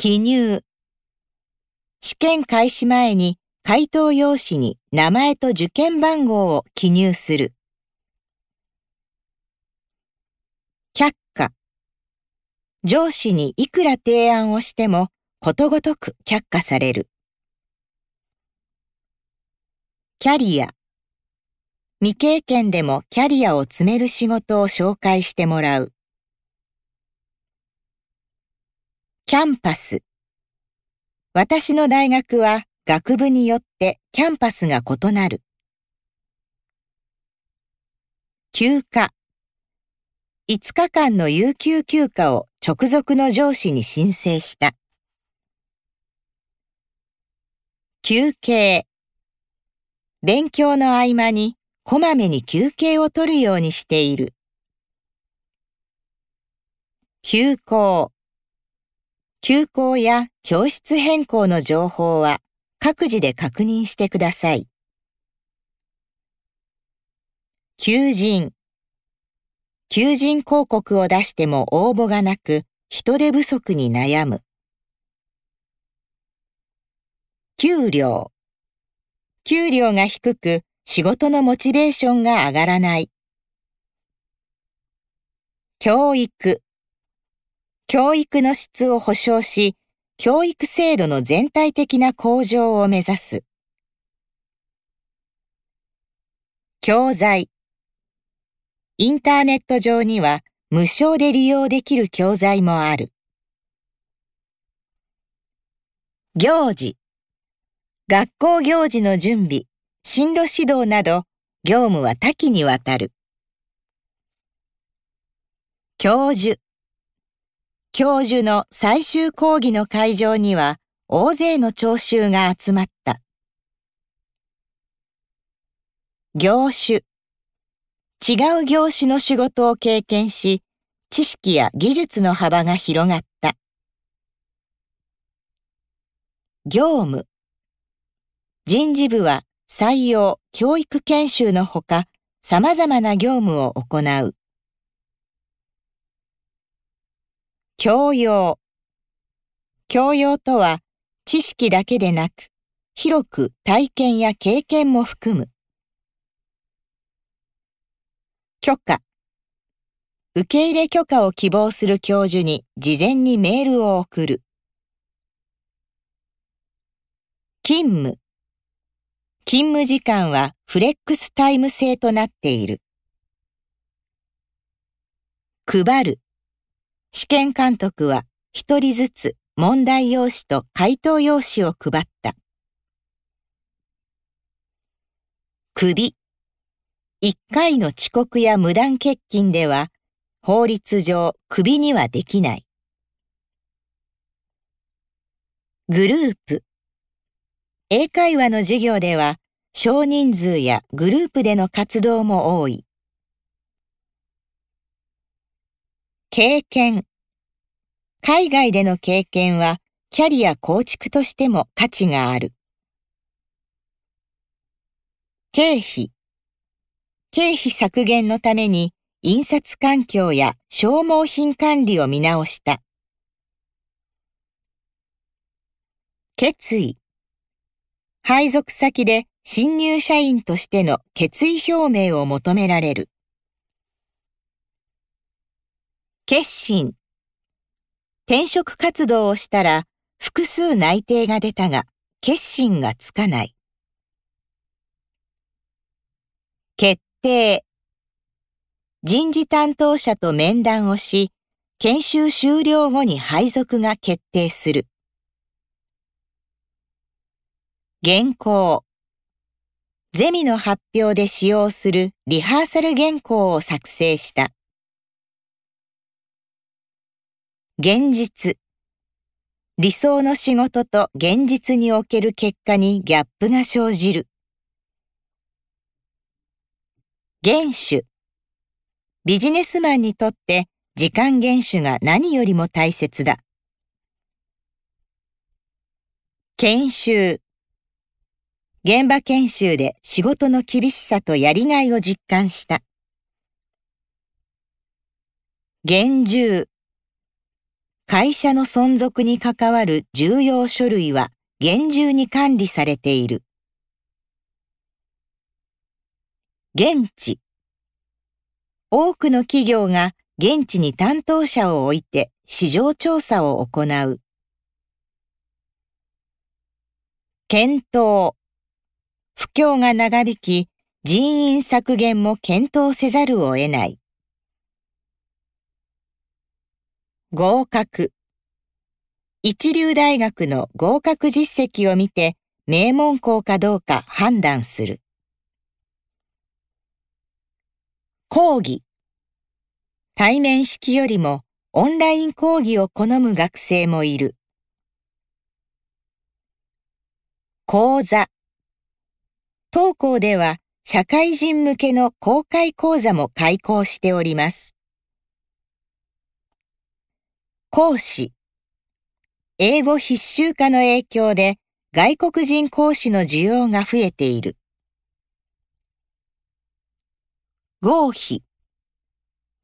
記入。試験開始前に回答用紙に名前と受験番号を記入する。却下。上司にいくら提案をしてもことごとく却下される。キャリア。未経験でもキャリアを積める仕事を紹介してもらう。キャンパス。私の大学は学部によってキャンパスが異なる。休暇。5日間の有給休暇を直属の上司に申請した。休憩。勉強の合間にこまめに休憩を取るようにしている。休校。休校や教室変更の情報は各自で確認してください。求人。求人広告を出しても応募がなく人手不足に悩む。給料。給料が低く仕事のモチベーションが上がらない。教育。教育の質を保障し、教育制度の全体的な向上を目指す。教材。インターネット上には無償で利用できる教材もある。行事。学校行事の準備、進路指導など、業務は多岐にわたる。教授。教授の最終講義の会場には、大勢の聴衆が集まった。業種。違う業種の仕事を経験し、知識や技術の幅が広がった。業務。人事部は採用、教育研修のほか、様々な業務を行う。教養。教養とは、知識だけでなく、広く体験や経験も含む。許可。受け入れ許可を希望する教授に事前にメールを送る。勤務。勤務時間はフレックスタイム制となっている。配る。試験監督は一人ずつ問題用紙と回答用紙を配った。首。一回の遅刻や無断欠勤では法律上首にはできない。グループ。英会話の授業では少人数やグループでの活動も多い。経験。海外での経験はキャリア構築としても価値がある。経費。経費削減のために印刷環境や消耗品管理を見直した。決意。配属先で新入社員としての決意表明を求められる。決心。転職活動をしたら複数内定が出たが決心がつかない。決定。人事担当者と面談をし、研修終了後に配属が決定する。原稿。ゼミの発表で使用するリハーサル原稿を作成した。現実。理想の仕事と現実における結果にギャップが生じる。原種。ビジネスマンにとって時間厳守が何よりも大切だ。研修。現場研修で仕事の厳しさとやりがいを実感した。厳重。会社の存続に関わる重要書類は厳重に管理されている。現地多くの企業が現地に担当者を置いて市場調査を行う。検討不況が長引き人員削減も検討せざるを得ない。合格一流大学の合格実績を見て名門校かどうか判断する。講義対面式よりもオンライン講義を好む学生もいる。講座当校では社会人向けの公開講座も開講しております。講師英語必修化の影響で外国人講師の需要が増えている。合否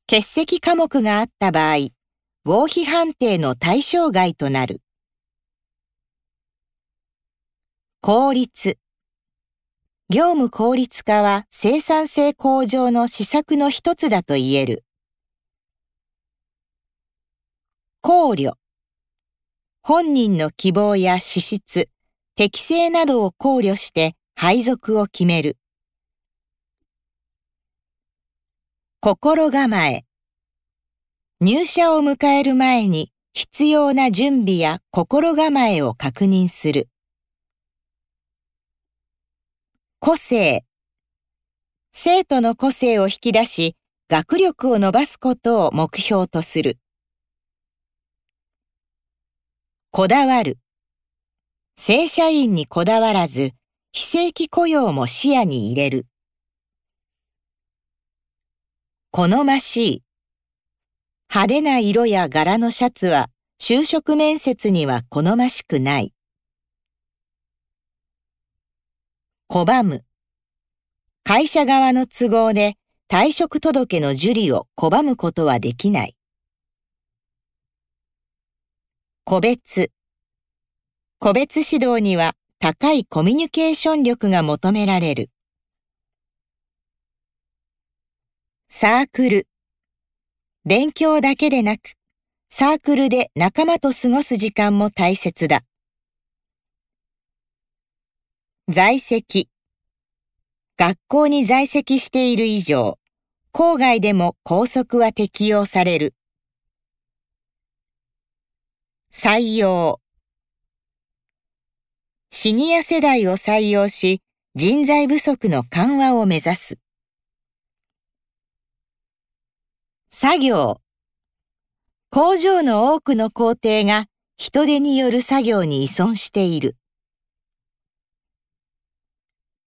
欠席科目があった場合、合否判定の対象外となる。効率業務効率化は生産性向上の施策の一つだと言える。考慮。本人の希望や資質、適性などを考慮して配属を決める。心構え。入社を迎える前に必要な準備や心構えを確認する。個性。生徒の個性を引き出し、学力を伸ばすことを目標とする。こだわる。正社員にこだわらず、非正規雇用も視野に入れる。好ましい。派手な色や柄のシャツは就職面接には好ましくない。拒む。会社側の都合で退職届の受理を拒むことはできない。個別。個別指導には高いコミュニケーション力が求められる。サークル。勉強だけでなく、サークルで仲間と過ごす時間も大切だ。在籍。学校に在籍している以上、校外でも校則は適用される。採用。シニア世代を採用し、人材不足の緩和を目指す。作業。工場の多くの工程が人手による作業に依存している。